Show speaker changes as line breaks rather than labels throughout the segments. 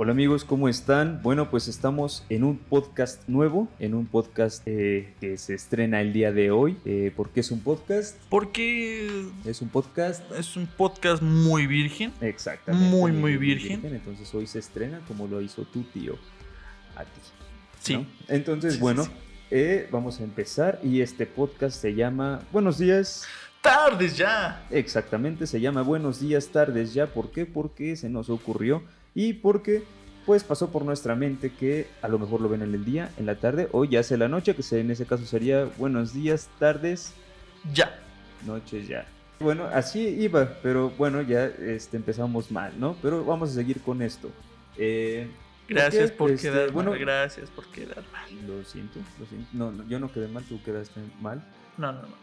Hola amigos, ¿cómo están? Bueno, pues estamos en un podcast nuevo, en un podcast eh, que se estrena el día de hoy. Eh, ¿Por qué es un podcast?
Porque
Es un podcast.
es un podcast muy virgen.
Exactamente.
Muy, muy virgen.
Entonces hoy se estrena como lo hizo tu tío a ti.
Sí.
¿no? Entonces,
Sí, sí,
bueno,
sí.
eh, vamos a empezar y este podcast se llama Buenos días.
Tardes ya.
Exactamente, se llama Buenos días, tardes ya. ¿Por qué? Porque se nos ocurrió y porque pues pasó por nuestra mente que a lo mejor lo ven en el día, en la tarde o ya sea la noche, que en ese caso sería buenos días, tardes,
Ya.
noches ya. Bueno, así iba, pero bueno, ya este, empezamos mal, ¿no? Pero vamos a seguir con esto. Eh,
Gracias por
Este,
quedar
bueno,
mal. Gracias por quedar mal.
Lo siento, lo siento. No, no, yo no quedé mal, tú quedaste mal.
No, no, no.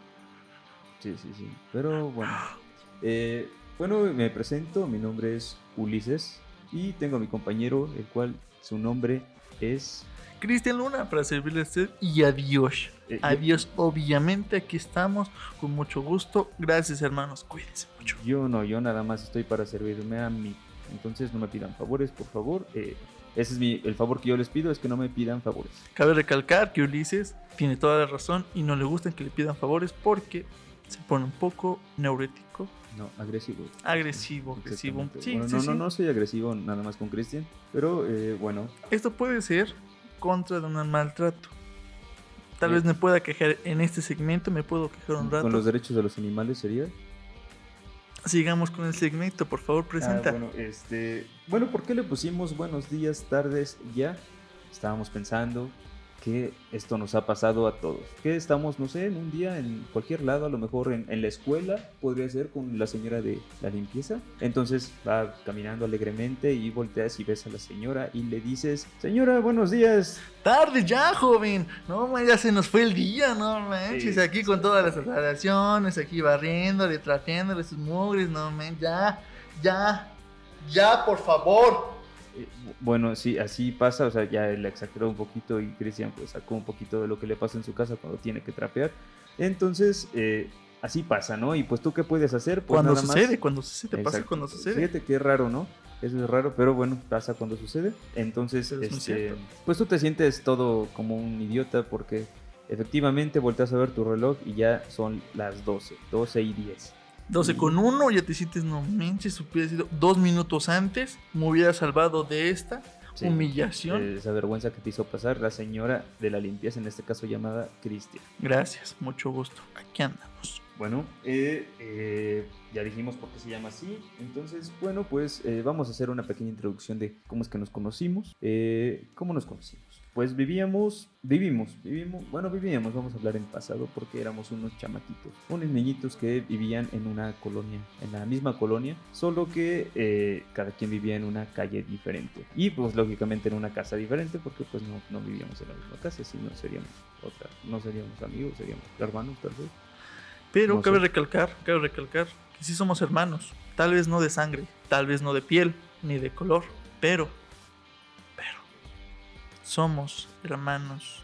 Sí, sí, sí. Pero bueno. Eh, bueno, me presento. Mi nombre es Ulises. Y tengo a mi compañero, el cual su nombre es.
Cristian Luna para servirle a usted y adiós.
eh,
Adiós. Obviamente aquí estamos con mucho gusto. Gracias hermanos. Cuídense mucho.
Yo no, yo nada más estoy para servirme a mí. Entonces no me pidan favores, por favor. Eh, ese es mi, el favor que yo les pido, es que no me pidan favores.
Cabe recalcar que Ulises tiene toda la razón y no le gustan que le pidan favores porque se pone un poco neurético,
No, agresivo.
agresivo, agresivo. Sí,
Bueno,
sí,
no,
sí.
no, no soy agresivo nada más con Cristian. Pero eh, bueno,
Esto puede ser contra de un maltrato. Tal vez me pueda quejar en este segmento, me puedo quejar un rato.
con los derechos de los animales sería.
Sigamos con el segmento, por favor, presenta.
Ah, bueno, este, bueno, ¿por qué le pusimos buenos días, tardes, ya? Estábamos pensando que esto nos ha pasado a todos. Que estamos, no sé, en un día en cualquier lado, a lo mejor en, en la escuela, podría ser con la señora de la limpieza. Entonces va caminando alegremente y volteas y ves a la señora y le dices, señora, buenos días.
Tarde ya, joven. No, man, ya se nos fue el día, no manches.
Sí.
Aquí con todas las instalaciones, aquí barriéndole, trapeándole sus mugres, no man, ya, ya, ya, por favor.
Eh, Bueno, sí, así pasa, o sea, ya él exageró un poquito y Cristian pues sacó un poquito de lo que le pasa en su casa cuando tiene que trapear. Entonces, eh, así pasa, ¿no? Y pues tú qué puedes hacer? Pues
cuando
nada más-
sucede, cuando sucede, pasa cuando sucede.
Fíjate qué raro, ¿no? Eso es raro, pero bueno, pasa cuando sucede. Entonces,
es
este, pues tú te sientes todo como un idiota porque efectivamente volteas a ver tu reloj y ya son las 12, 12 y 10.
12 con 1, ya te sientes, no manches, si hubiera sido dos minutos antes, me hubiera salvado de esta
Sí.
humillación.
Eh, Esa vergüenza que te hizo pasar la señora de la limpieza, en este caso llamada Cristian.
Gracias, mucho gusto. Aquí andamos.
Bueno, eh, eh, ya dijimos por qué se llama así. Entonces, bueno, pues eh, vamos a hacer una pequeña introducción de cómo es que nos conocimos. ¿Cómo nos conocimos? Pues vivíamos, vivimos, vivimos, bueno, vivíamos, vamos a hablar en pasado porque éramos unos chamaquitos, unos niñitos que vivían en una colonia, en la misma colonia, solo que eh, cada quien vivía en una calle diferente. Y pues lógicamente en una casa diferente porque pues no, no vivíamos en la misma casa, sino seríamos otra, no seríamos amigos, seríamos hermanos tal vez.
Pero
No
cabe
sé.
recalcar, cabe recalcar que sí somos hermanos. Tal vez no de sangre, tal vez no de piel, ni de color, pero, pero, somos hermanos.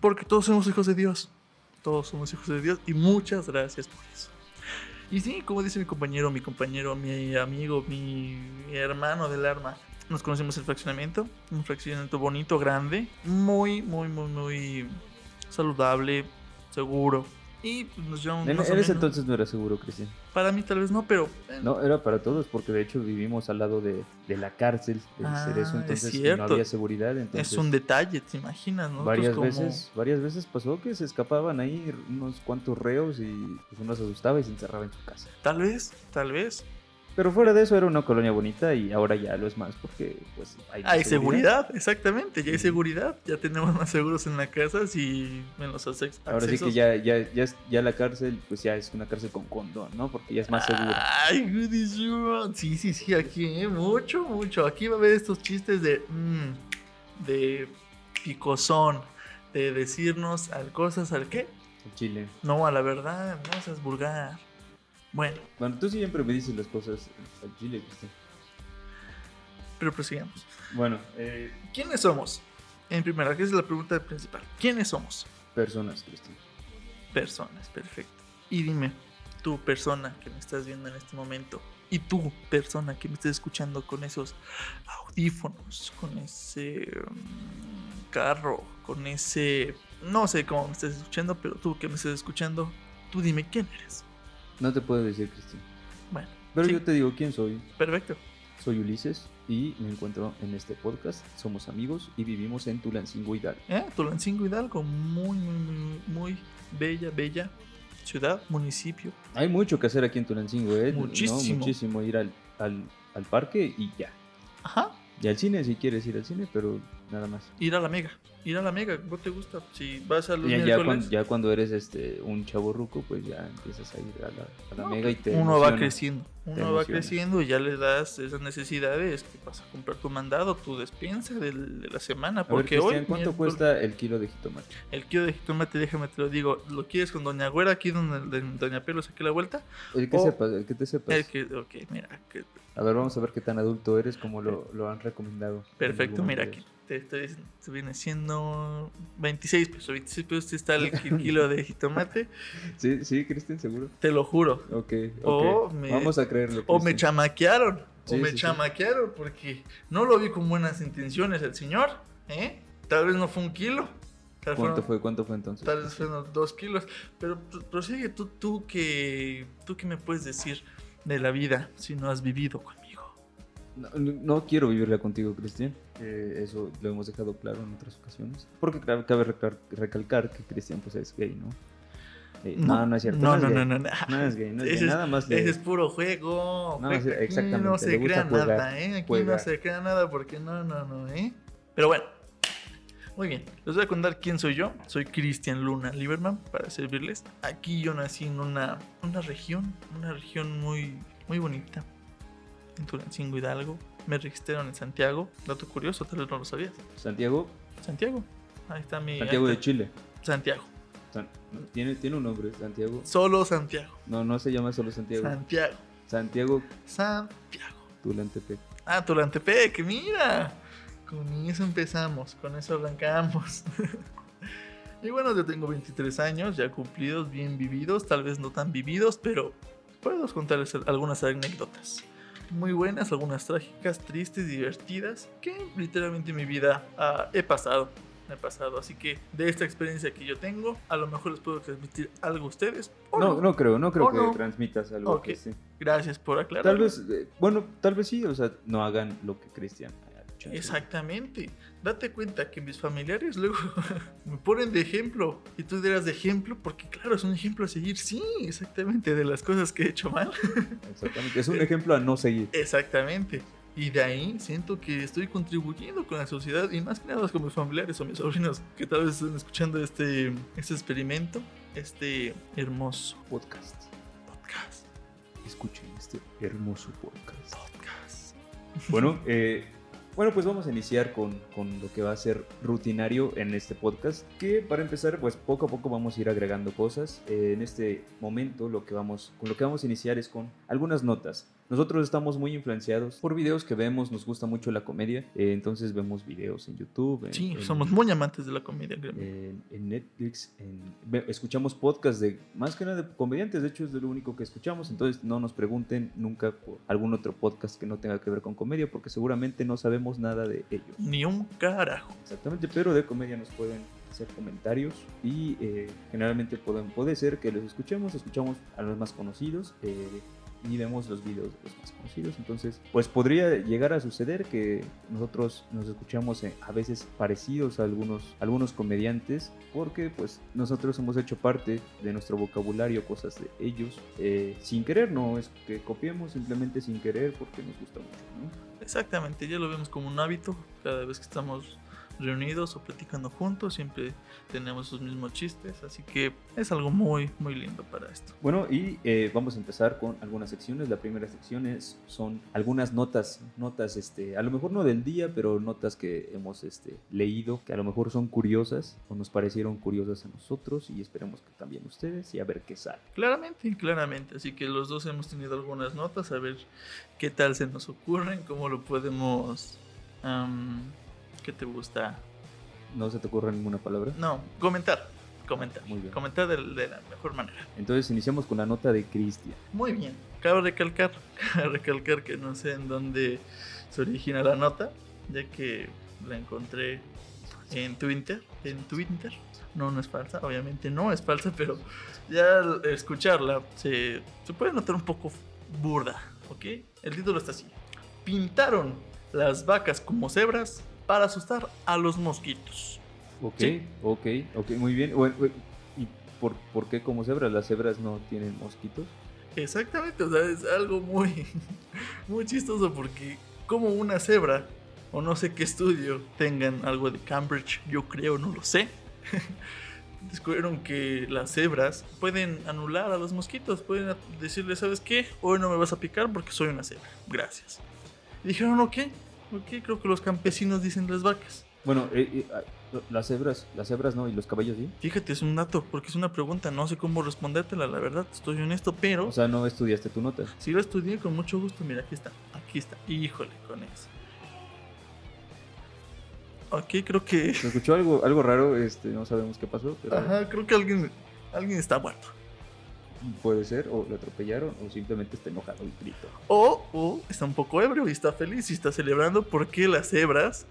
Porque todos somos hijos de Dios. Todos somos hijos de Dios y muchas gracias por eso. Y sí, como dice mi compañero, mi compañero, mi amigo, mi, hermano del arma, nos conocimos en el fraccionamiento, un fraccionamiento bonito, grande, muy, muy, muy, muy saludable, seguro. Y pues, nos llevamos
En,
más
en ese entonces no era seguro, Cristian.
Para mí tal vez no, pero eh,
No, era para todos, porque de hecho vivimos al lado de, de la cárcel, de
Ah, es
entonces y no había seguridad. Entonces,
es un detalle, ¿te imaginas? Nosotros
varias
como-
veces, varias veces pasó que se escapaban ahí unos cuantos reos y pues, uno se asustaba y se encerraba en su casa.
Tal vez, tal vez.
Pero fuera de eso era una colonia bonita y ahora ya lo es más porque pues hay,
seguridad, exactamente, ya hay seguridad. Ya tenemos más seguros en la casa si en los acce- accesos.
Ahora sí que ya, ya, ya, la cárcel pues ya es una cárcel con condón, ¿no? Porque ya es más segura.
Ay, goodie, Sí, sí, sí, aquí, eh, mucho, mucho. Aquí va a haber estos chistes de. mm, de picosón. De decirnos al cosas al qué.
En Chile.
No, a la verdad, no seas vulgar. Bueno,
Bueno, tú siempre me dices las cosas al Chile, Cristian.
pero prosigamos.
Bueno, eh,
¿Quiénes somos? En primera, que es la pregunta principal. ¿Quiénes somos?
personas, Cristian.
Personas, perfecto. Y dime, tu persona que me estás viendo en este momento, Y tú, persona que me estés escuchando con esos audífonos, con ese mm, carro, con ese... No sé cómo me estés escuchando, pero tú que me estés escuchando, tú dime quién eres.
No te puedo decir, Cristian.
Bueno,
Pero
sí,
yo te digo quién soy.
perfecto.
Soy Ulises y me encuentro en este podcast. Somos amigos y vivimos en Tulancingo Hidalgo.
¿Eh? Tulancingo Hidalgo, muy, muy, muy, muy bella, bella ciudad, municipio.
Hay mucho que hacer aquí en Tulancingo, ¿eh? No,
Muchísimo.
muchísimo. Ir al, al, al parque y ya.
Ajá.
Y al cine si quieres ir al cine, pero nada más.
Ir a la mega. Ir a la mega, ¿cómo te gusta? Si vas a los
Ya, ya,
miércoles,
cuando, ya cuando eres este un chavo ruco, pues ya empiezas a ir a la, a la
No,
mega y te
uno va creciendo. Uno va creciendo y ya le das esas necesidades que vas a comprar tu mandado, tu despensa de la semana.
A ver,
Porque
Cristian,
hoy
¿cuánto cuesta el kilo de jitomate?
el kilo de jitomate, déjame te lo digo, ¿lo quieres con Doña Güera aquí donde de Doña Pelo saqué la vuelta?
El que
O-
sepas, el que te sepas.
El que, ok, mira, que-
A ver, vamos a ver qué tan adulto eres, como lo, lo han recomendado. en
perfecto, mira, aquí te estoy viene siendo 26 pesos, 26 pesos está el ki- kilo de jitomate,
Sí, sí, Cristian, seguro.
te lo juro.
Ok, ok.
O me-
Vamos a creerlo.
O me chamaquearon.
Sí,
o me
sí, sí.
chamaquearon porque no lo vi con buenas intenciones el señor. ¿eh? Tal vez no fue un kilo. Tal,
¿Cuánto
fueron-
fue? ¿Cuánto fue entonces?
tal vez fueron dos kilos. Pero pr- prosigue tú, tú que tú que me puedes decir de la vida si no has vivido.
No, no- quiero vivirla contigo, Cristian. Eh, eso lo hemos dejado claro en otras ocasiones. Porque cabe recalcar que Cristian pues es gay, ¿no? Eh, no, no, es cierto.
No, no, no, no, no.
No es gay, no es gay. Nada más
Ese es puro juego.
No,
Juega-
exactamente,
no se crea
jugar,
nada, ¿eh? Aquí no se crea nada porque no, no, no, ¿eh? Pero bueno. Muy bien, les voy a contar quién soy yo. Soy Cristian Luna Lieberman para servirles. Aquí yo nací en una, una región, una región muy, muy bonita. En Tulancingo Hidalgo. Me registraron en Santiago. Dato curioso, tal vez no lo sabías.
Santiago,
Santiago. Ahí está mi.
Santiago de. Chile.
Santiago.
San- tiene, tiene un nombre, Santiago.
Solo Santiago.
No, no se llama solo Santiago.
Santiago.
Santiago
Santiago.
Tulantepec.
Ah, Tulantepec, mira. Con eso empezamos, con eso arrancamos. y bueno, yo tengo 23 años, ya cumplidos, bien vividos, tal vez no tan vividos, pero puedo contarles algunas anécdotas. Muy buenas, algunas trágicas, tristes, divertidas, que literalmente en mi vida ah, he pasado. He pasado, así que de esta experiencia que yo tengo, a lo mejor les puedo transmitir algo a ustedes. o
No, no creo, no creo que
no.
transmitas algo
Ok.
que sí.
Gracias por aclarar.
Tal vez, eh, bueno, tal vez sí, o sea, no hagan lo que Cristian
Exactamente. Date cuenta que mis familiares luego me ponen de ejemplo. Y tú dirás de ejemplo porque claro, es un ejemplo a seguir. Sí, exactamente, de las cosas que he hecho mal.
Exactamente. Es un ejemplo a no seguir.
Exactamente. Y de ahí siento que estoy contribuyendo con la sociedad y más que nada con mis familiares o mis sobrinos que tal vez estén escuchando este, este experimento, este hermoso
Podcast.
podcast.
Escuchen este hermoso podcast.
Podcast.
Bueno, eh, bueno, pues vamos a iniciar con, con lo que va a ser rutinario en este podcast. Que para empezar, pues poco a poco vamos a ir agregando cosas. Eh, en este momento, lo que vamos, con lo que vamos a iniciar es con algunas notas. Nosotros estamos muy influenciados por videos que vemos, nos gusta mucho la comedia, eh, entonces vemos videos en YouTube. en-
Sí,
en-
somos muy amantes de la comedia,
en, en Netflix, escuchamos podcasts de más que nada de comediantes, de hecho es de lo único que escuchamos, entonces no nos pregunten nunca por algún otro podcast que no tenga que ver con comedia, porque seguramente no sabemos nada de ellos.
Ni un carajo.
Exactamente, pero de comedia nos pueden hacer comentarios y eh, generalmente pueden, puede ser que los escuchemos, escuchamos a los más conocidos. eh, y vemos los videos de los más conocidos. Entonces, pues podría llegar a suceder que nosotros nos escuchamos eh, a veces parecidos a algunos, algunos comediantes, porque pues nosotros hemos hecho parte de nuestro vocabulario cosas de ellos eh, sin querer, no es que copiemos, simplemente sin querer porque nos gusta mucho. ¿no?
Exactamente, ya lo vemos como un hábito. Cada vez que estamos reunidos o platicando juntos, siempre tenemos esos mismos chistes. Así que es algo muy, muy lindo para esto.
Bueno, y eh, vamos a empezar con algunas secciones. La primera sección es, son algunas notas, notas, este, a lo mejor no del día, pero notas que hemos este, leído, que a lo mejor son curiosas o nos parecieron curiosas a nosotros y esperemos que también ustedes y a ver qué sale.
Claramente, claramente. Así que los dos hemos tenido algunas notas, a ver qué tal se nos ocurren, cómo lo podemos... ¿Qué te gusta?
¿No se te ocurre ninguna palabra?
No, comentar. comentar.
Muy bien.
Comentar de, de la mejor manera.
Entonces iniciamos con la nota de Cristian.
Muy bien. Cabe recalcar, cabe recalcar que no sé en dónde se origina la nota, ya que la encontré en Twitter. En Twitter. No, no es falsa, obviamente no es falsa, pero ya al escucharla se, se puede notar un poco burda, ¿ok? El título está así. Pintaron las vacas como cebras para asustar a los mosquitos.
Ok,
Sí.
ok, ok, muy bien. Bueno, ¿Y por, por qué como cebras? ¿Las cebras no tienen mosquitos?
Exactamente, o sea, es algo muy, muy chistoso porque como una cebra, o no sé qué estudio tengan algo de Cambridge, yo creo, no lo sé, descubrieron que las cebras pueden anular a los mosquitos, pueden decirle, ¿sabes qué? Hoy no me vas a picar porque soy una cebra, gracias. Y dijeron, ok, ok, creo que los campesinos dicen las vacas.
Bueno, eh, eh, ah, las cebras, las cebras no, y los caballos sí.
Fíjate, es un dato, porque es una pregunta, no sé cómo respondértela, la verdad, estoy honesto, pero...
O sea, no estudiaste tu nota.
Si lo estudié con mucho gusto, mira, aquí está, aquí está. Híjole, con eso. Ok, creo que.
Se escuchó algo, algo raro, este, no sabemos qué pasó, pero
Ajá, creo que alguien, alguien está muerto.
Puede ser, o lo atropellaron, o simplemente está enojado y grito.
O, o está un poco ebrio y está feliz y está celebrando porque las cebras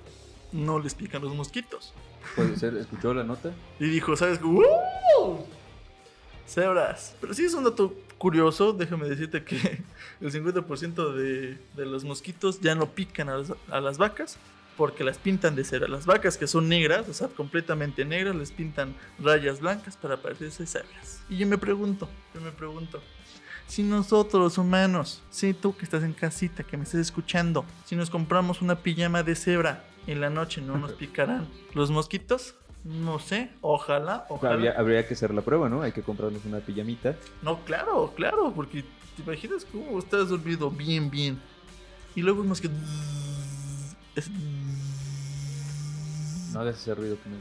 no les pican los mosquitos.
Puede ser, escuchó la nota.
Y dijo, ¿sabes? ¡Uh! Cebras. Pero sí es un dato curioso, déjame decirte que el 50% de, de los mosquitos ya no pican a las, a las vacas porque las pintan de cebra. Las vacas que son negras, o sea, completamente negras, les pintan rayas blancas para parecerse cebras. Y yo me pregunto, yo me pregunto, si nosotros los humanos, si tú que estás en casita, que me estás escuchando, si nos compramos una pijama de cebra en la noche, ¿no nos picarán los mosquitos? No sé, ojalá, ojalá.
Habría, habría que hacer la prueba, ¿no? Hay que comprarnos una pijamita.
No, claro, claro, porque te imaginas cómo estás dormido bien, bien. Y luego vemos que. es-
No hagas ese ruido que me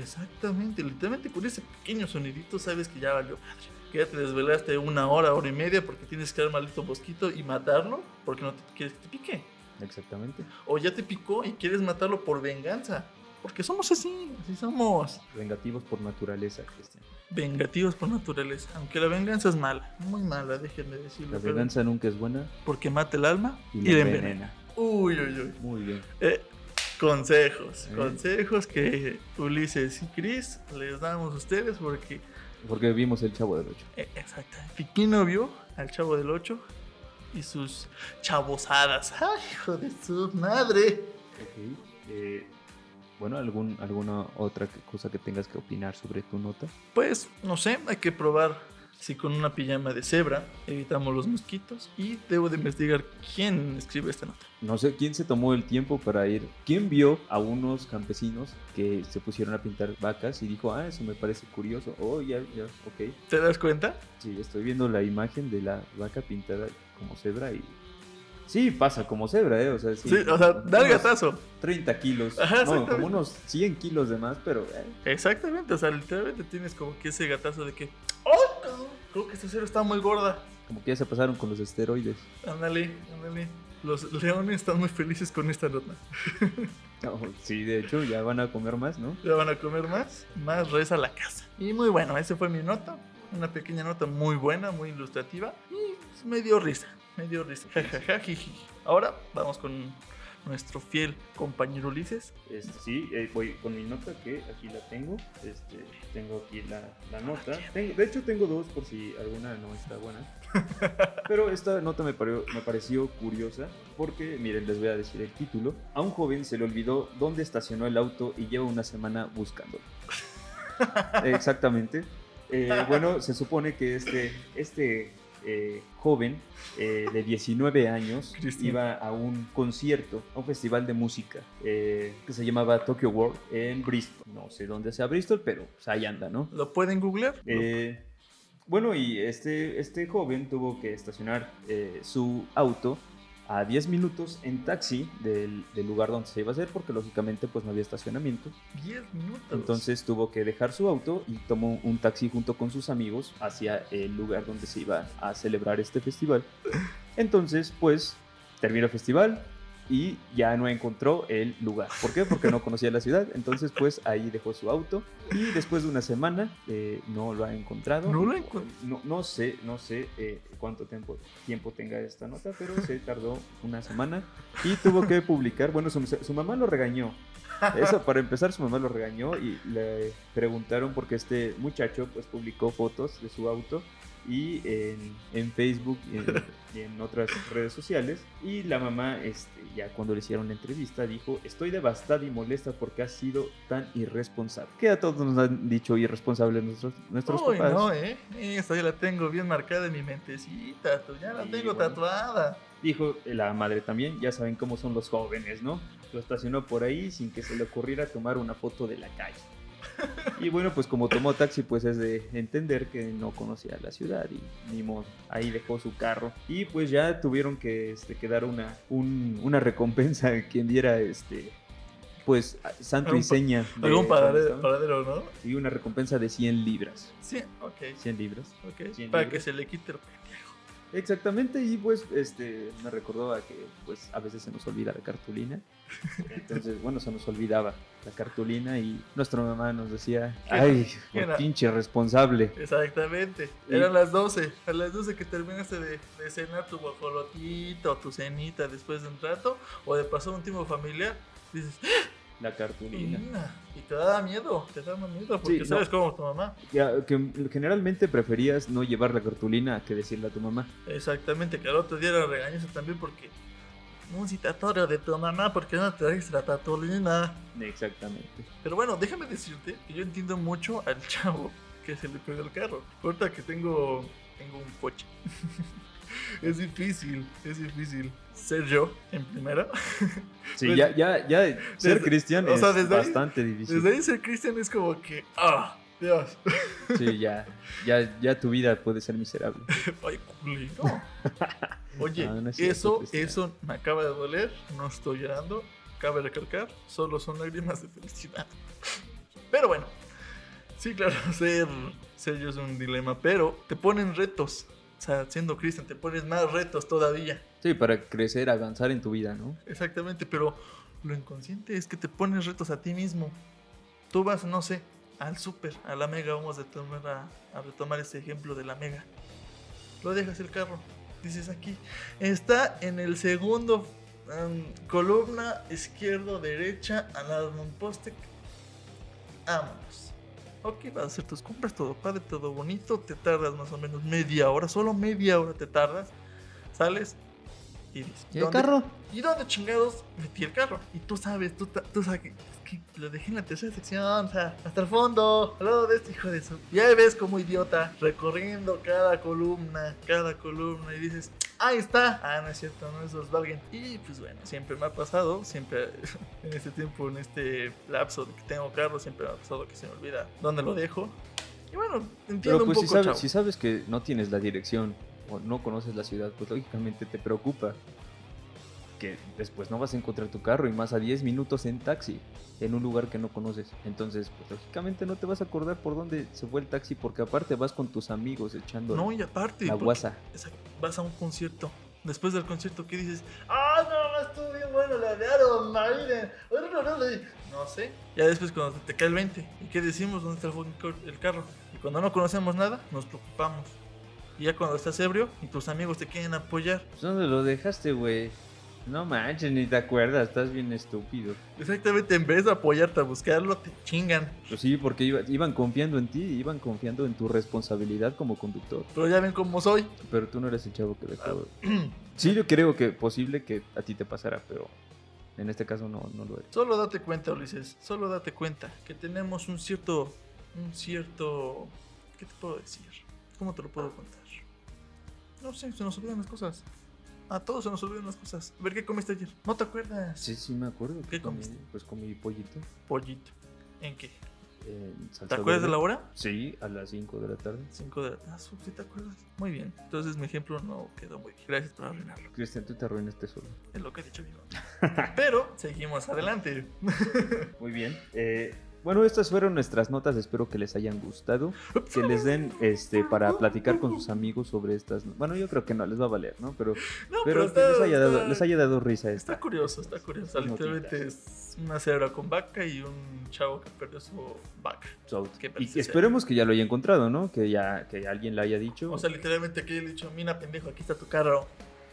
Exactamente, literalmente con ese pequeño sonidito sabes que ya valió madre. Que ya te desvelaste una hora, hora y media porque tienes que dar maldito mosquito y matarlo porque no te quieres que te pique.
Exactamente.
O ya te picó y quieres matarlo por venganza. Porque somos así, así somos.
Vengativos por naturaleza, Cristian.
Vengativos por naturaleza. Aunque la venganza es mala, muy mala, déjenme decirlo.
La
pero-
venganza nunca es buena
Porque mata el alma
y,
y,
la
la
envenena.
envenena. Uy, uy, uy.
Muy bien.
Eh, consejos,
Eh.
consejos que Ulises y Chris les damos a ustedes porque,
Porque vimos el chavo del 8.
eh, exacto, Piquino vio al chavo del 8 y sus chavosadas. ¡Ay, hijo de su madre!
Ok. eh, bueno, ¿algún, ¿alguna otra cosa que tengas que opinar sobre tu nota?
Pues, no sé, hay que probar si con una pijama de cebra evitamos los mosquitos y debo de investigar quién escribe esta nota.
No sé quién se tomó el tiempo para ir. ¿Quién vio a unos campesinos que se pusieron a pintar vacas y dijo, ah, eso me parece curioso? Oh, ya, ya, ok.
¿Te das cuenta?
Sí, estoy viendo la imagen de la vaca pintada como cebra y. Sí, pasa como cebra, ¿eh? O sea, sí.
Sí, o sea, da el gatazo.
30 kilos.
Ajá,
no, como unos 100 kilos de más, pero. eh,
Exactamente, o sea, literalmente tienes como que ese gatazo de que. ¡Oh! Creo que esta cebra está muy gorda.
como que ya se pasaron con los esteroides.
Ándale, ándale. Los leones están muy felices con esta nota.
No, sí, de hecho, ya van a comer más, ¿no?
Ya van a comer más, más reza la casa. Y muy bueno, esa fue mi nota. Una pequeña nota muy buena, muy ilustrativa. Y pues, me dio risa, me dio risa. Ja, ja, ja, jiji. Ahora vamos con nuestro fiel compañero Ulises.
Este, sí, eh, voy con mi nota que aquí la tengo. Este, tengo aquí la, la nota. Tengo- de hecho, tengo dos por si alguna no está buena. Pero esta nota me, pareció, me pareció curiosa porque, miren, les voy a decir el título. A un joven se le olvidó dónde estacionó el auto y lleva una semana buscándolo. Exactamente. Eh, bueno, se supone que este, este eh, joven eh, de 19 años
Cristian.
iba a un concierto, a un festival de música eh, que se llamaba Tokyo World en Bristol. No sé dónde sea Bristol, pero pues, ahí anda, ¿no?
¿Lo pueden googlear?
Bueno, y este, este joven tuvo que estacionar su auto a 10 minutos en taxi del, del lugar donde se iba a hacer, porque lógicamente pues no había estacionamiento.
10 minutos.
Entonces tuvo que dejar su auto y tomó un taxi junto con sus amigos hacia el lugar donde se iba a celebrar este festival. Entonces, pues, terminó el festival, y ya no encontró el lugar. ¿Por qué? Porque no conocía la ciudad. Entonces, pues ahí dejó su auto y después de una semana eh, no lo ha encontrado.
No lo encontró.
No, no sé, no sé eh, cuánto tiempo, tiempo tenga esta nota, pero se tardó una semana y tuvo que publicar. Bueno, su, su mamá lo regañó. Eso, para empezar, su mamá lo regañó y le preguntaron porque este muchacho pues publicó fotos de su auto y en, en Facebook y en, y en otras redes sociales. Y la mamá, este, ya cuando le hicieron la entrevista, dijo, estoy devastada y molesta porque has sido tan irresponsable. Que a todos nos han dicho irresponsables nuestros, nuestros
Uy,
papás.
no, ¿eh? Esta ya la tengo bien marcada en mi mentecita, tú, ya la
Sí,
tengo
bueno.
tatuada.
Dijo la madre también, ya saben cómo son los jóvenes, ¿no? Lo estacionó por ahí sin que se le ocurriera tomar una foto de la calle. Y bueno, pues como tomó taxi, pues es de entender que no conocía la ciudad y ni modo, ahí dejó su carro. Y pues ya tuvieron que, este, que dar una, un- una recompensa a quien diera, este, pues, santo y
Algún
seña. de
Algún paradero, ¿no?
Y una recompensa de 100 libras.
Sí, ok.
100 libras.
ok.
Cien
Para
libras.
que se le quite el
Exactamente, y pues este me recordó a que pues a veces se nos olvida la cartulina. Entonces, bueno, se nos olvidaba la cartulina y nuestra mamá nos decía,
¿Qué-
ay, pinche responsable.
Exactamente.
Y-
Eran las 12. A las 12 que terminaste de, de cenar tu guajolotito o tu cenita después de un rato o de pasar un tiempo familiar, dices,
La cartulina.
"Ina", y te da miedo, te da miedo porque
Sí, no.
sabes cómo tu mamá.
Ya, que generalmente preferías no llevar la cartulina que decirle a tu mamá.
Exactamente, que al otro día era regañoso también porque un citatorio de tu mamá porque no te traes la tatolina.
Exactamente.
Pero bueno, déjame decirte que yo entiendo mucho al chavo que se le pegó el carro. Ahorita que tengo, tengo un coche. es difícil, es difícil ser yo en primera.
Sí,
Pues,
ya, ya, ya ser
desde-
cristiano
o
es
sea, desde ahí-
bastante difícil.
Desde ahí ser cristiano es como que, ah, Dios,
Sí, ya, ya, ya tu vida puede ser miserable.
ay, culero. Oye,
No, no es cierto,
eso, eso me acaba de doler, no estoy llorando, cabe recalcar, solo son lágrimas de felicidad. Pero bueno, sí, claro, ser, ser yo es un dilema, pero te ponen retos. O sea, siendo cristian, te pones más retos todavía.
Sí, para crecer, avanzar en tu vida, ¿no?
Exactamente, pero lo inconsciente es que te pones retos a ti mismo. Tú vas, no sé, al súper, a la mega, vamos a, tomar a, a retomar este ejemplo de la mega. Lo dejas el carro, dices aquí, está en el segundo columna izquierdo, derecha, al lado de un poste. Vámonos. Ok, vas a hacer tus compras, todo padre, todo bonito, te tardas más o menos media hora, solo media hora te tardas, sales y dices,
¿Y el
"¿Dónde-
carro?
¿Y dónde chingados metí el carro? Y tú sabes, tú, tú sabes que, es que lo dejé en la tercera sección, o sea, hasta el fondo, al lado de este hijo de su. Y ahí ves como idiota, recorriendo cada columna, cada columna, y dices, ahí está. Ah, no es cierto, no es Volkswagen. Y pues bueno, siempre me ha pasado, siempre en este tiempo, en este lapso de que tengo carro, siempre me ha pasado que se me olvida dónde lo dejo. Y bueno, entiendo
Pero pues
un
si
poco,
sabes,
chavo.
si sabes que no tienes la dirección o no conoces la ciudad, pues lógicamente te preocupa que después no vas a encontrar tu carro y más a 10 minutos en taxi en un lugar que no conoces. Entonces, pues lógicamente no te vas a acordar por dónde se fue el taxi porque aparte vas con tus amigos echando
No, y aparte,
la guasa.
Vas a un concierto. Después del concierto, ¿qué dices? ¡Ah, no, estuvo bien bueno la de Iron Maiden! No sé. Ya después, cuando te cae el 20, ¿y qué decimos? ¿Dónde está el carro? Y cuando no conocemos nada, nos preocupamos. Y ya cuando estás ebrio y tus amigos te quieren apoyar.
Pues, ¿Dónde lo dejaste, güey? No manches, ni te acuerdas, estás bien estúpido.
Exactamente, en vez de apoyarte a buscarlo, te chingan.
Pues sí, porque iba- iban confiando en ti, iban confiando en tu responsabilidad como conductor.
Pero ya ven cómo soy.
Pero tú no eres el chavo que
Ah.
dejó. Sí, yo creo que posible que a ti te pasara, pero en este caso no, no lo eres.
Solo date cuenta, Ulises. Solo date cuenta que tenemos un cierto. Un cierto. ¿Qué te puedo decir? ¿Cómo te lo puedo contar? No sé, se nos olvidan las cosas. A todos se nos olvidan las cosas. A ver qué comiste ayer. ¿No te acuerdas?
Sí, sí, me acuerdo.
¿Qué
comí-
comiste?
Pues comí pollito.
Pollito. ¿En qué?
en
¿Te acuerdas de la hora?
Sí, a las 5 de la tarde.
5 de la tarde. Ah, sí te acuerdas. Muy bien. Entonces mi ejemplo no quedó muy bien. Gracias por arruinarlo.
Cristian, tú te arruinaste solo.
Es lo que he dicho, amigo. Pero seguimos adelante.
Muy bien. eh, bueno, estas fueron nuestras notas, espero que les hayan gustado, que les den este para platicar con sus amigos sobre estas. Bueno, yo creo que no les va a valer, ¿no? Pero,
No,
pero, que
está-
les, haya dado,
está-
les haya dado risa esta.
Está curioso, está curioso.
Notitas.
Literalmente es una cebra con vaca y un chavo que perdió su vaca.
So, y esperemos que ya lo haya encontrado, ¿no? Que ya que alguien le haya dicho.
O sea, literalmente le he dicho, mira pendejo, aquí está tu carro.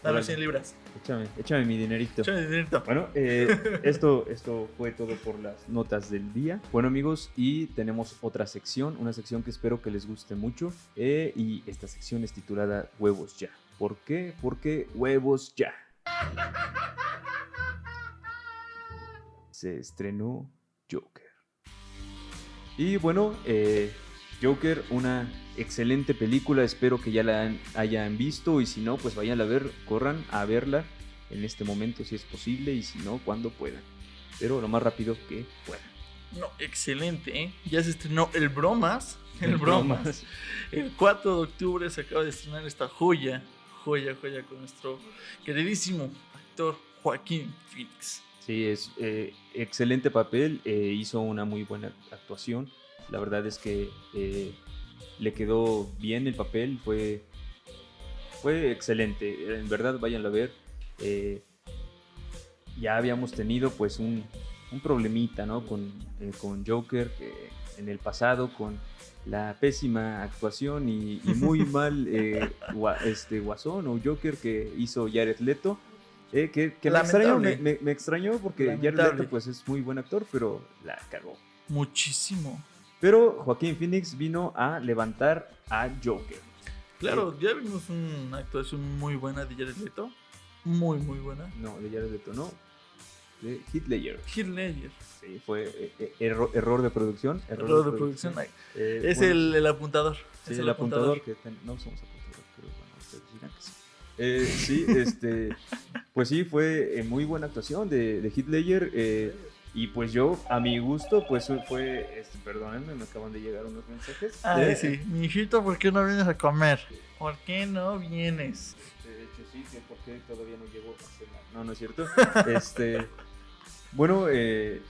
Dame
Órale.
100 libras.
échame, échame mi dinerito.
Échame dinerito.
Bueno, eh, esto, esto fue todo por las notas del día. Bueno amigos, y tenemos otra sección, una sección que espero que les guste mucho. eh, y esta sección es titulada Huevos Ya. ¿Por qué? Porque huevos ya. Se estrenó Joker. Y bueno, eh, Joker, una excelente película. Espero que ya la hayan visto. Y si no, pues vayan a ver, corran a verla en este momento si es posible. Y si no, cuando puedan. Pero lo más rápido que puedan.
No, excelente, ¿eh? Ya se estrenó El Bromas. El Bromas. El 4 de octubre se acaba de estrenar esta joya. Joya, joya con nuestro queridísimo actor Joaquín Phoenix.
Sí, es eh, excelente papel. eh, hizo una muy buena actuación. La verdad es que eh, le quedó bien el papel. Fue, fue excelente. En verdad, váyanlo a ver. eh, ya habíamos tenido pues un, un problemita, ¿no? Con, eh, con Joker en el pasado con la pésima actuación y, y muy mal eh, gua- este Guasón o Joker que hizo Jared Leto. eh, que que me extrañó, me, me- me extrañó porque Jared. Leto pues es muy buen actor, pero la cagó.
Muchísimo.
Pero Joaquín Phoenix vino a levantar a Joker.
Claro, ya vimos una actuación muy buena de Jared Leto. Muy, muy buena.
No, de Jared Leto, no. De. Heath Ledger. Sí, fue eh, eh, erro- error de producción.
Error de producción.
Eh,
Es
bueno,
el, el apuntador.
Sí,
es
el apuntador, que ten- no somos apuntador, pero bueno, ustedes dirán que sí. Eh, sí, este, pues sí, fue eh, muy buena actuación de, de eh, y pues yo, a mi gusto, pues fue, este, perdónenme, me acaban de llegar unos mensajes. De-
sí. Mi hijito, ¿por qué no vienes a comer? ¿Por qué no vienes?
De hecho, sí, que porque todavía no llegó a cenar. No, no es cierto. Este, bueno, eh,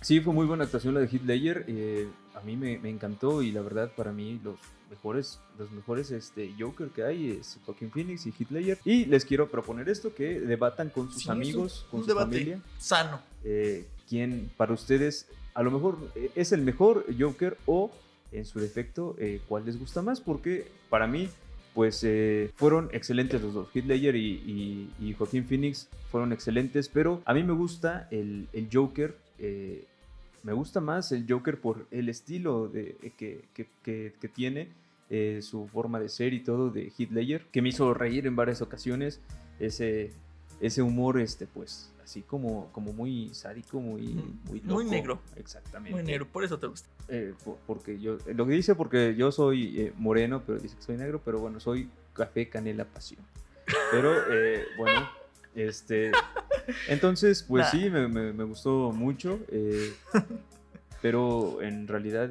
sí, fue muy buena actuación la de Ledger. eh, a mí me, me encantó y la verdad, para mí, los mejores, los mejores este, Joker que hay es Joaquin Phoenix y Ledger. Y les quiero proponer esto: que debatan con sus
Sí, es un-
amigos, con
un
su
debate
familia.
Sano.
eh, quién para ustedes a lo mejor eh, es el mejor Joker o en su defecto eh, cuál les gusta más porque para mí pues eh, fueron excelentes los dos. Ledger y, Joaquín Phoenix fueron excelentes pero a mí me gusta el, el Joker me gusta más el Joker por el estilo de, que, que- que- tiene su forma de ser y todo de Heath Ledger que me hizo reír en varias ocasiones ese ese humor este pues así como como muy sádico muy muy,
muy negro.
exactamente
Muy negro, por eso te gusta.
Eh, po- porque yo eh, lo que dice porque yo soy eh, moreno pero dice que soy negro pero bueno soy café canela pasión pero eh, bueno este entonces pues
Nah.
sí me, me- me gustó mucho pero en realidad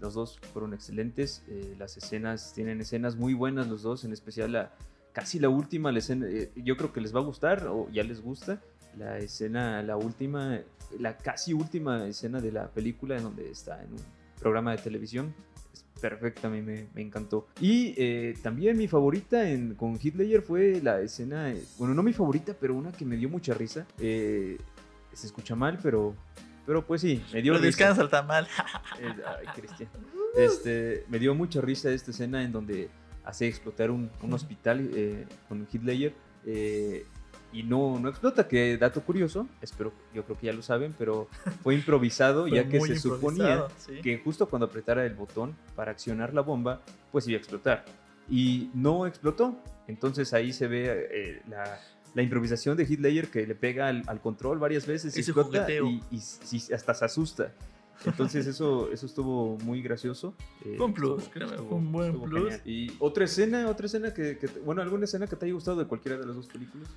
los dos fueron excelentes las escenas tienen escenas muy buenas los dos en especial la casi la última la escena eh, yo creo que les va a gustar o ya les gusta la escena la última la casi última escena de la película en donde está en un programa de televisión es perfecta a mí me, me encantó y eh, también mi favorita en, con Ledger fue la escena eh, bueno no mi favorita pero una que me dio mucha risa eh, se escucha mal pero pero pues sí me dio
Pero descansa el tamal.
Eh, ay, Cristian. Este, me dio mucha risa esta escena en donde hace explotar un, un hospital eh, con Ledger eh, y no, no explota, que dato curioso, espero, yo creo que ya lo saben, pero fue improvisado
Fue
ya que se suponía
sí.
que justo cuando apretara el botón para accionar la bomba, pues iba a explotar. Y no explotó. Entonces ahí se ve eh, la, la improvisación de Ledger que le pega al, al control varias veces y explota y, y sí, hasta se asusta. Entonces eso, eso estuvo muy gracioso. eh,
un plus,
estuvo-
un buen plus.
genial. Y otra escena, otra escena que, que bueno, alguna escena que te haya gustado de cualquiera de las dos películas.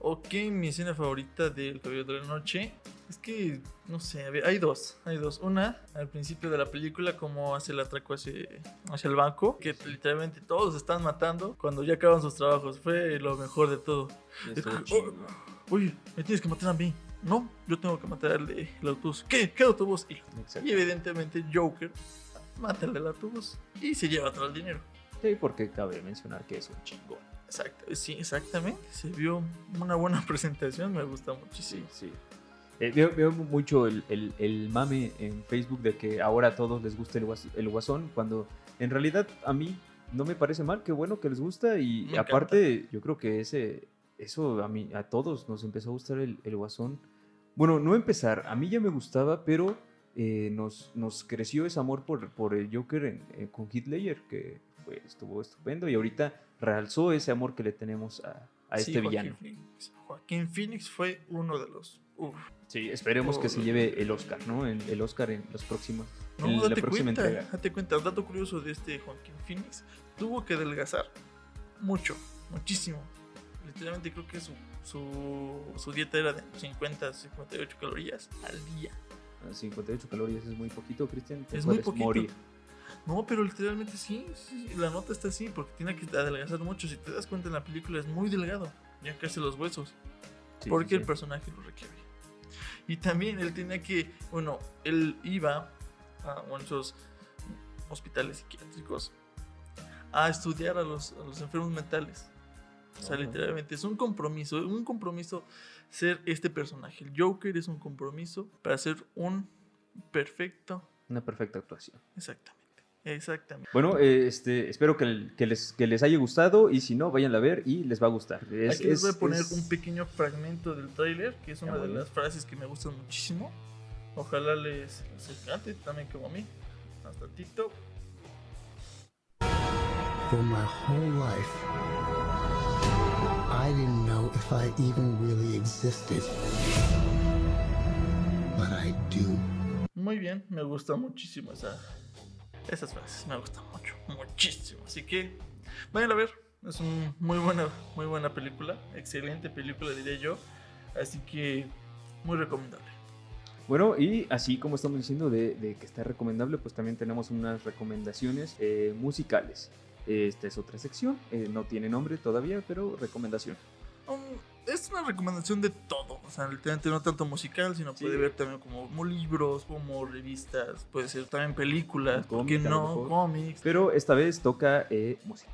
Ok, mi escena favorita del Caballero de la Noche es que, no sé, a ver, hay dos, hay dos. Una, al principio de la película, como hace el atraco hacia, hacia el banco, que literalmente todos están matando cuando ya acaban sus trabajos. Fue lo mejor de todo.
Estuvo
Oh. Oye, me tienes que matar a mí. No, yo tengo que matar al el autobús. ¿Qué? ¿Qué autobús? Y, y evidentemente Joker mata al autobús y se lleva todo el dinero.
Sí, porque cabe mencionar que es un chingón.
Exacto, sí, exactamente. Se vio una buena presentación, me gusta muchísimo.
Sí, sí. Eh, veo, veo mucho el, el- el mame en Facebook de que ahora a todos les gusta el, guas- el guasón, cuando en realidad a mí no me parece mal, qué bueno que les gusta y
Me
aparte yo creo que ese, eso a mí, a todos nos empezó a gustar el, el guasón. Bueno, no empezar, a mí ya me gustaba, pero eh, nos, nos creció ese amor por, por el Joker en- en- con Ledger, que fue, estuvo estupendo y ahorita realzó ese amor que le tenemos a, a
Sí,
este
Joaquín
villano.
Phoenix. Joaquín Phoenix fue uno de los. uf.
Sí, esperemos que se lleve el Oscar, ¿no? El, el Oscar en los próximos.
No,
en la
date
próxima
cuenta,
entrega.
date cuenta. Un dato curioso de este Joaquín Phoenix. Tuvo que adelgazar mucho, muchísimo. Literalmente creo que su, su, su dieta era de 50, 58 calorías al día.
Ah, 58 calorías es muy poquito, Cristian.
Es muy poquito.
morir.
No, pero literalmente sí, sí, la nota está así porque tiene que adelgazar mucho. Si te das cuenta en la película es muy delgado, ya casi los huesos.
Sí,
porque
sí,
el personaje lo requiere. Y también él tenía que, bueno, él iba a muchos hospitales psiquiátricos a estudiar a los, a los enfermos mentales. O sea, literalmente es un compromiso, un compromiso ser este personaje. El Joker es un compromiso para ser un perfecto.
Una perfecta actuación.
Exactamente, exactamente.
Bueno, eh, este, espero que, les, que les haya gustado y si no, vayan a ver y les va a gustar. Es-
Aquí les voy
es-
a poner
es-
un pequeño fragmento del tráiler, que es
Ya,
una de las frases que me gustan muchísimo. Ojalá les, les encante, también como a mí. Hasta TikTok.
For my whole life, I didn't know if I even really existed. But I do.
Muy bien, me gusta muchísimo esa, esas frases, me gustan mucho, muchísimo. Así que vayan a ver, es una muy buena, muy buena película, excelente película diría yo. Así que muy recomendable.
Bueno, y así como estamos diciendo de, de que está recomendable, pues también tenemos unas recomendaciones eh, musicales. Esta es otra sección, eh, no tiene nombre todavía, pero recomendación.
Um, es una recomendación de todo, o sea, literalmente no tanto musical, sino
Sí.
puede ver también como, como libros, como revistas, puede ser también películas, ¿por qué
Cómic, a lo
no? Cómics.
Pero esta vez toca eh, música.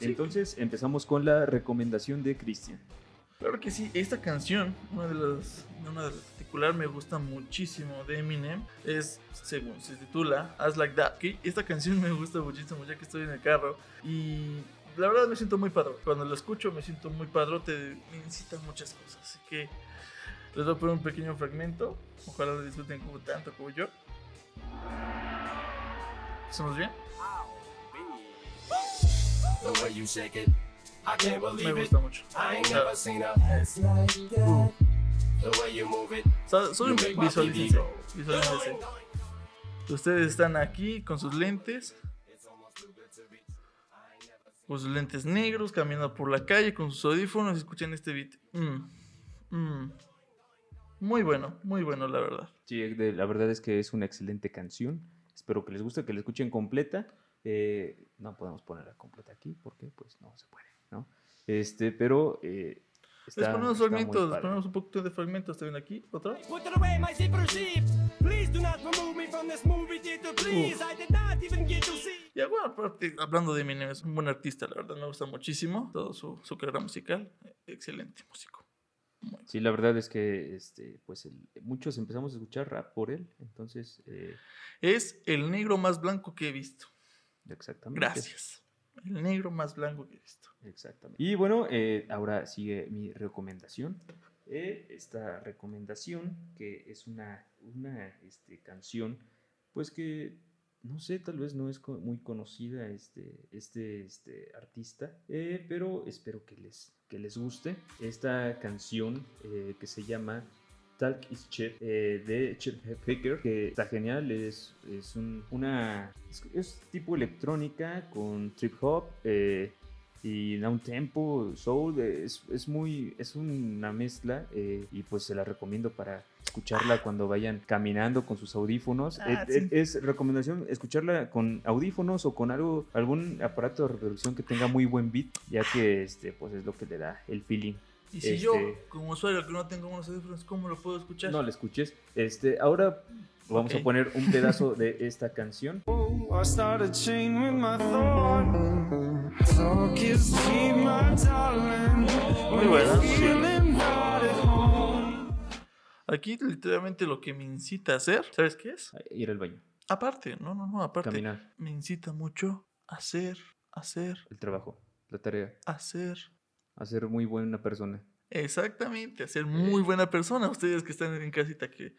Sí.
Entonces empezamos con la recomendación de Cristian.
Claro que sí, esta canción, una de las, una de las particular me gusta muchísimo de Eminem, es, según se titula, As Like That. que Esta canción me gusta muchísimo ya que estoy en el carro y la verdad me siento muy padre. Cuando la escucho me siento muy padrote, me incitan muchas cosas. Así que les voy a poner un pequeño fragmento, ojalá lo disfruten como tanto como yo. ¿Estamos bien?
The way you shake it,
Me
believe it.
gusta mucho.
I ain't
O sea,
never seen a ass like that. The way you move it,
So- Solo visualícense, visualícense. Ustedes están aquí con sus lentes, con sus lentes negros, caminando por la calle con sus audífonos y escuchan este beat. Mm, mm. Muy bueno, muy bueno, la verdad.
Sí, de- la verdad es que es una excelente canción. Espero que les guste, que la escuchen completa. Eh, no podemos ponerla completa aquí porque pues no se puede, ¿no? Este, pero eh,
Les
está,
ponemos
está muy
fragmentos, les ponemos un poquito de fragmentos también aquí. ¿Otra? Y bueno, aparte, hablando de Eminem, es un buen artista, la verdad, me gusta muchísimo todo su, su carrera musical. Excelente músico. Muy
Sí, la verdad es que este, pues el- muchos empezamos a escuchar rap por él, entonces eh,
Es el negro más blanco que he visto.
exactamente.
Gracias. El negro más blanco que he visto.
Exactamente. Y bueno, eh, ahora sigue mi recomendación. Eh, esta recomendación, que es una, una este, canción, pues que, no sé, tal vez no es muy conocida este, este, este artista, eh, pero espero que les, que les guste. Esta canción que se llama Talk is Cheap de Chip Faker, que está genial, es, es un- una es, tipo electrónica con trip hop y da un tempo, soul, es, es muy, es una mezcla eh, y pues se la recomiendo para escucharla cuando vayan caminando con sus audífonos.
Ah,
Eh,
sí.
eh, es recomendación escucharla con audífonos o con algo, algún aparato de reproducción que tenga muy buen beat, ya que este pues es lo que le da el feeling
Y si yo,
Este-
como usuario que no tengo unos audífonos, ¿cómo lo puedo escuchar?
No le escuches. Este, ahora vamos
Ok.
a poner un pedazo de esta canción.
I
Muy buena. Aquí literalmente lo que me incita a hacer, ¿sabes qué es?
Ir al baño,
Aparte, no, no, no, aparte.
caminar,
Me incita mucho a hacer, hacer,
el trabajo, la tarea,
hacer.
a ser muy buena persona.
Exactamente, a ser muy buena persona. Ustedes que están en casita que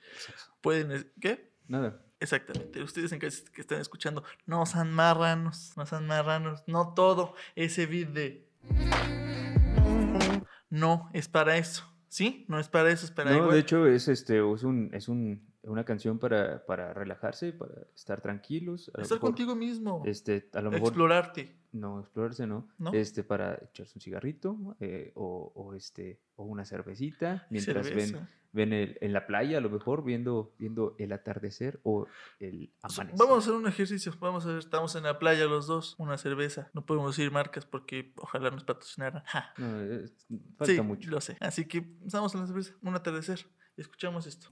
pueden... ¿Qué?
Nada.
Exactamente, ustedes en casita que están escuchando, no sean marranos, no sean marranos, no todo ese beat de... No, es para eso, ¿sí? No es para eso, es para
No,
igual.
de hecho es este es un es un una canción para, para relajarse, para estar tranquilos. a
Estar
mejor,
contigo mismo,
Este, a lo mejor
explorarte.
No explorarse, ¿no?
¿No?
Este para echarse un cigarrito eh, o, o este o una cervecita mientras ven
cerveza.
ven el- en la playa a lo mejor viendo viendo el atardecer o el amanecer.
Vamos a hacer un ejercicio. Vamos a ver, estamos en la playa los dos. Una cerveza. No podemos decir marcas porque ojalá nos patrocinaran. Ja.
No, es- falta
Sí,
mucho.
lo sé. Así que estamos en la cerveza. Un atardecer. Y escuchamos esto.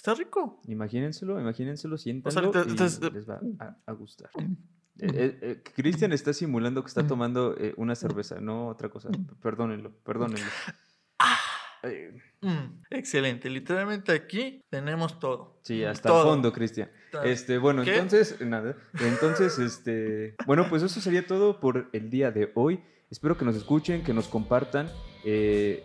Está rico.
Imagínenselo, imagínenselo, siéntanlo
ahorita-
y
entonces, eh,
les va a, a gustar. Eh, eh, eh, Cristian está simulando que está tomando eh, una cerveza, no otra cosa. Perdónenlo, perdónenlo. Eh,
Mm, excelente. Literalmente aquí tenemos todo.
sí,
Mm,
hasta
todo.
el fondo, Cristian. Este, bueno,
¿Qué?
entonces, nada. Entonces, este, bueno, pues eso sería todo por el día de hoy. Espero que nos escuchen, que nos compartan, que,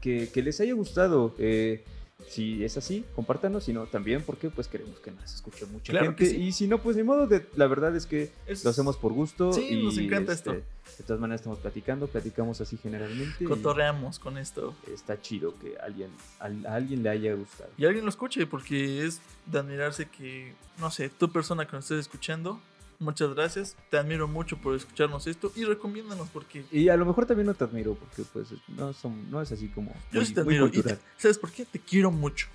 que- que les haya gustado. eh, si es así, compártanos, si no, también, porque pues queremos que nos escuche mucha
Claro
gente.
sí.
Y si no, pues de modo, de, la verdad es que
Es-
lo hacemos por gusto.
Sí,
y,
nos encanta
este,
esto.
De todas maneras estamos platicando, platicamos así generalmente.
Cotorreamos con esto.
Está chido que alguien, al- a alguien le haya gustado.
Y alguien lo escuche porque es de admirarse que, no sé, tu persona que nos estés escuchando, muchas gracias. Te admiro mucho por escucharnos esto y recomiéndanos porque
Y a lo mejor también no te admiro, porque pues no, son, no es así como...
yo
muy-
sí te admiro. Y te-. ¿Sabes por qué? Te quiero mucho.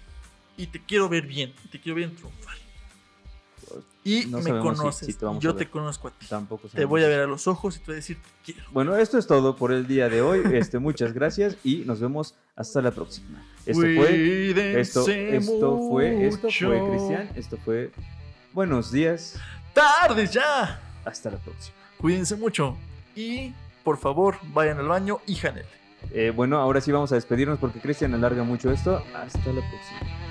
Y te quiero ver bien. Y te quiero ver triunfar. Y
No
me
si-
conoces.
si te vamos
y yo te conozco a ti.
Tampoco
Te voy a ver a los ojos y te voy a decir te quiero.
Bueno, esto es todo por el día de hoy. Este, muchas gracias y nos vemos hasta la próxima. Esto fue, esto, esto fue, esto fue. Cristian. Esto fue Buenos días.
Tardes ya.
Hasta la próxima.
Cuídense mucho. Y por favor, vayan al baño y janel.
Eh, bueno, ahora sí vamos a despedirnos porque Cristian alarga mucho esto. Hasta la próxima.